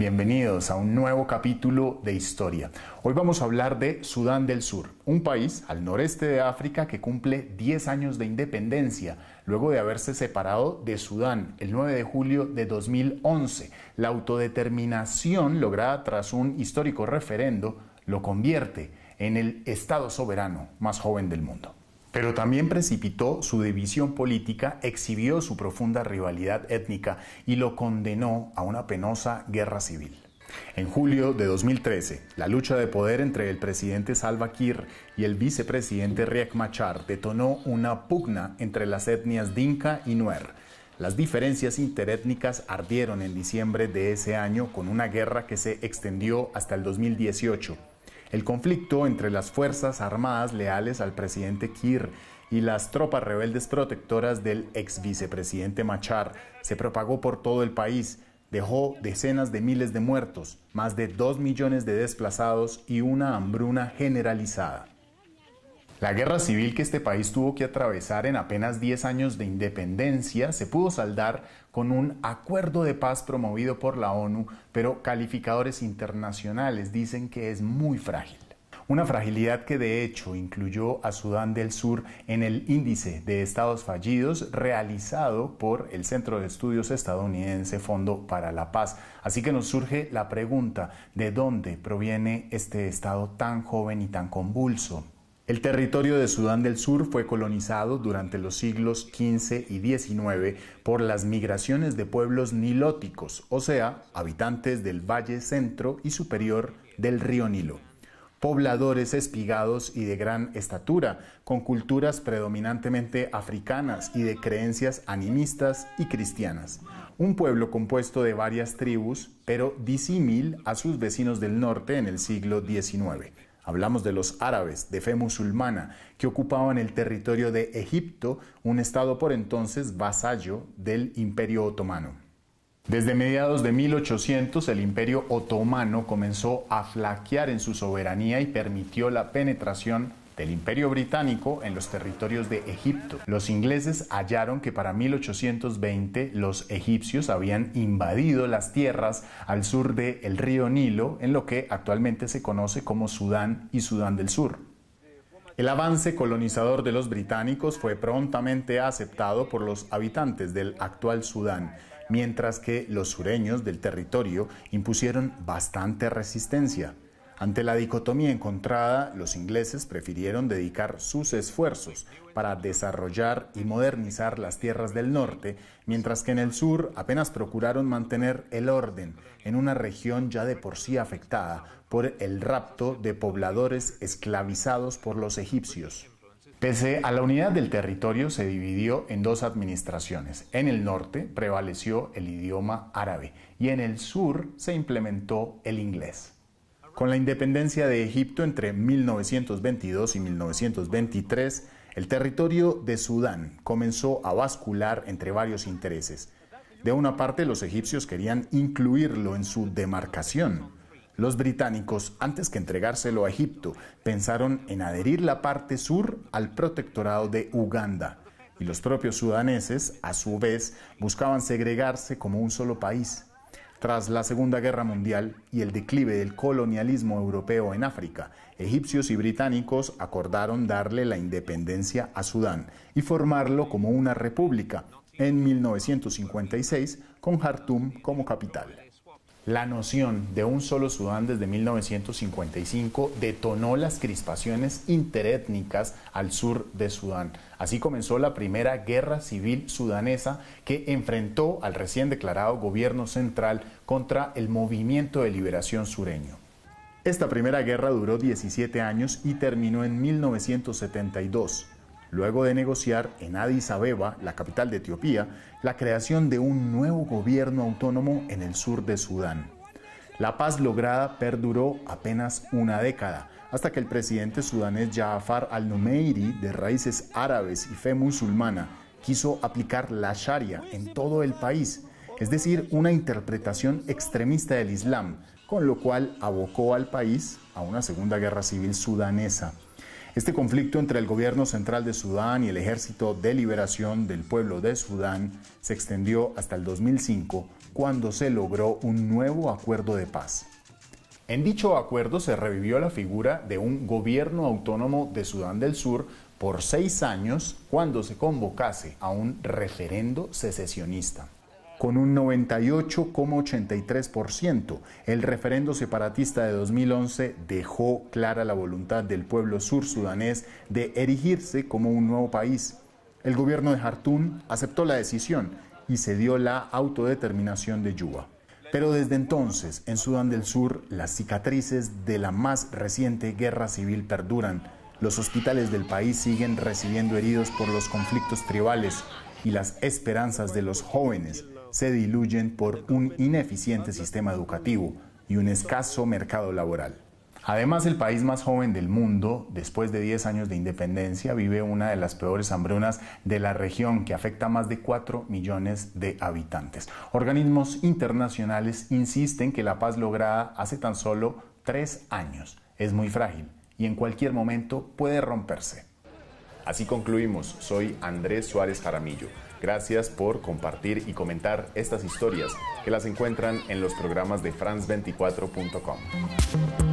Bienvenidos a un nuevo capítulo de historia. Hoy vamos a hablar de Sudán del Sur, un país al noreste de África que cumple 10 años de independencia, luego de haberse separado de Sudán el 9 de julio de 2011. La autodeterminación lograda tras un histórico referendo lo convierte en el Estado soberano más joven del mundo. Pero también precipitó su división política, exhibió su profunda rivalidad étnica y lo condenó a una penosa guerra civil. En julio de 2013, la lucha de poder entre el presidente Salva Kiir y el vicepresidente Riek Machar detonó una pugna entre las etnias Dinka y Nuer. Las diferencias interétnicas ardieron en diciembre de ese año con una guerra que se extendió hasta el 2018 el conflicto entre las Fuerzas Armadas leales al presidente Kir y las tropas rebeldes protectoras del ex vicepresidente Machar se propagó por todo el país, dejó decenas de miles de muertos, más de dos millones de desplazados y una hambruna generalizada. La guerra civil que este país tuvo que atravesar en apenas 10 años de independencia se pudo saldar con un acuerdo de paz promovido por la ONU, pero calificadores internacionales dicen que es muy frágil. Una fragilidad que de hecho incluyó a Sudán del Sur en el índice de estados fallidos realizado por el Centro de Estudios estadounidense Fondo para la Paz. Así que nos surge la pregunta, ¿de dónde proviene este estado tan joven y tan convulso? El territorio de Sudán del Sur fue colonizado durante los siglos XV y XIX por las migraciones de pueblos nilóticos, o sea, habitantes del valle centro y superior del río Nilo. Pobladores espigados y de gran estatura, con culturas predominantemente africanas y de creencias animistas y cristianas. Un pueblo compuesto de varias tribus, pero disímil a sus vecinos del norte en el siglo XIX. Hablamos de los árabes de fe musulmana que ocupaban el territorio de Egipto, un estado por entonces vasallo del Imperio Otomano. Desde mediados de 1800 el Imperio Otomano comenzó a flaquear en su soberanía y permitió la penetración del Imperio Británico en los territorios de Egipto. Los ingleses hallaron que para 1820 los egipcios habían invadido las tierras al sur del río Nilo, en lo que actualmente se conoce como Sudán y Sudán del Sur. El avance colonizador de los británicos fue prontamente aceptado por los habitantes del actual Sudán, mientras que los sureños del territorio impusieron bastante resistencia. Ante la dicotomía encontrada, los ingleses prefirieron dedicar sus esfuerzos para desarrollar y modernizar las tierras del norte, mientras que en el sur apenas procuraron mantener el orden en una región ya de por sí afectada por el rapto de pobladores esclavizados por los egipcios. Pese a la unidad del territorio, se dividió en dos administraciones. En el norte prevaleció el idioma árabe y en el sur se implementó el inglés. Con la independencia de Egipto entre 1922 y 1923, el territorio de Sudán comenzó a bascular entre varios intereses. De una parte, los egipcios querían incluirlo en su demarcación. Los británicos, antes que entregárselo a Egipto, pensaron en adherir la parte sur al protectorado de Uganda. Y los propios sudaneses, a su vez, buscaban segregarse como un solo país. Tras la Segunda Guerra Mundial y el declive del colonialismo europeo en África, egipcios y británicos acordaron darle la independencia a Sudán y formarlo como una república en 1956 con Jartum como capital. La noción de un solo Sudán desde 1955 detonó las crispaciones interétnicas al sur de Sudán. Así comenzó la primera guerra civil sudanesa que enfrentó al recién declarado gobierno central contra el movimiento de liberación sureño. Esta primera guerra duró 17 años y terminó en 1972 luego de negociar en Addis Abeba, la capital de Etiopía, la creación de un nuevo gobierno autónomo en el sur de Sudán. La paz lograda perduró apenas una década, hasta que el presidente sudanés Jafar al-Numeiri, de raíces árabes y fe musulmana, quiso aplicar la Sharia en todo el país, es decir, una interpretación extremista del Islam, con lo cual abocó al país a una segunda guerra civil sudanesa. Este conflicto entre el gobierno central de Sudán y el Ejército de Liberación del Pueblo de Sudán se extendió hasta el 2005, cuando se logró un nuevo acuerdo de paz. En dicho acuerdo se revivió la figura de un gobierno autónomo de Sudán del Sur por seis años cuando se convocase a un referendo secesionista. Con un 98,83%, el referendo separatista de 2011 dejó clara la voluntad del pueblo sur sudanés de erigirse como un nuevo país. El gobierno de Jartún aceptó la decisión y se dio la autodeterminación de Yuba. Pero desde entonces, en Sudán del Sur, las cicatrices de la más reciente guerra civil perduran. Los hospitales del país siguen recibiendo heridos por los conflictos tribales y las esperanzas de los jóvenes se diluyen por un ineficiente sistema educativo y un escaso mercado laboral. Además, el país más joven del mundo, después de 10 años de independencia, vive una de las peores hambrunas de la región que afecta a más de 4 millones de habitantes. Organismos internacionales insisten que la paz lograda hace tan solo 3 años es muy frágil y en cualquier momento puede romperse. Así concluimos. Soy Andrés Suárez Jaramillo. Gracias por compartir y comentar estas historias que las encuentran en los programas de france24.com.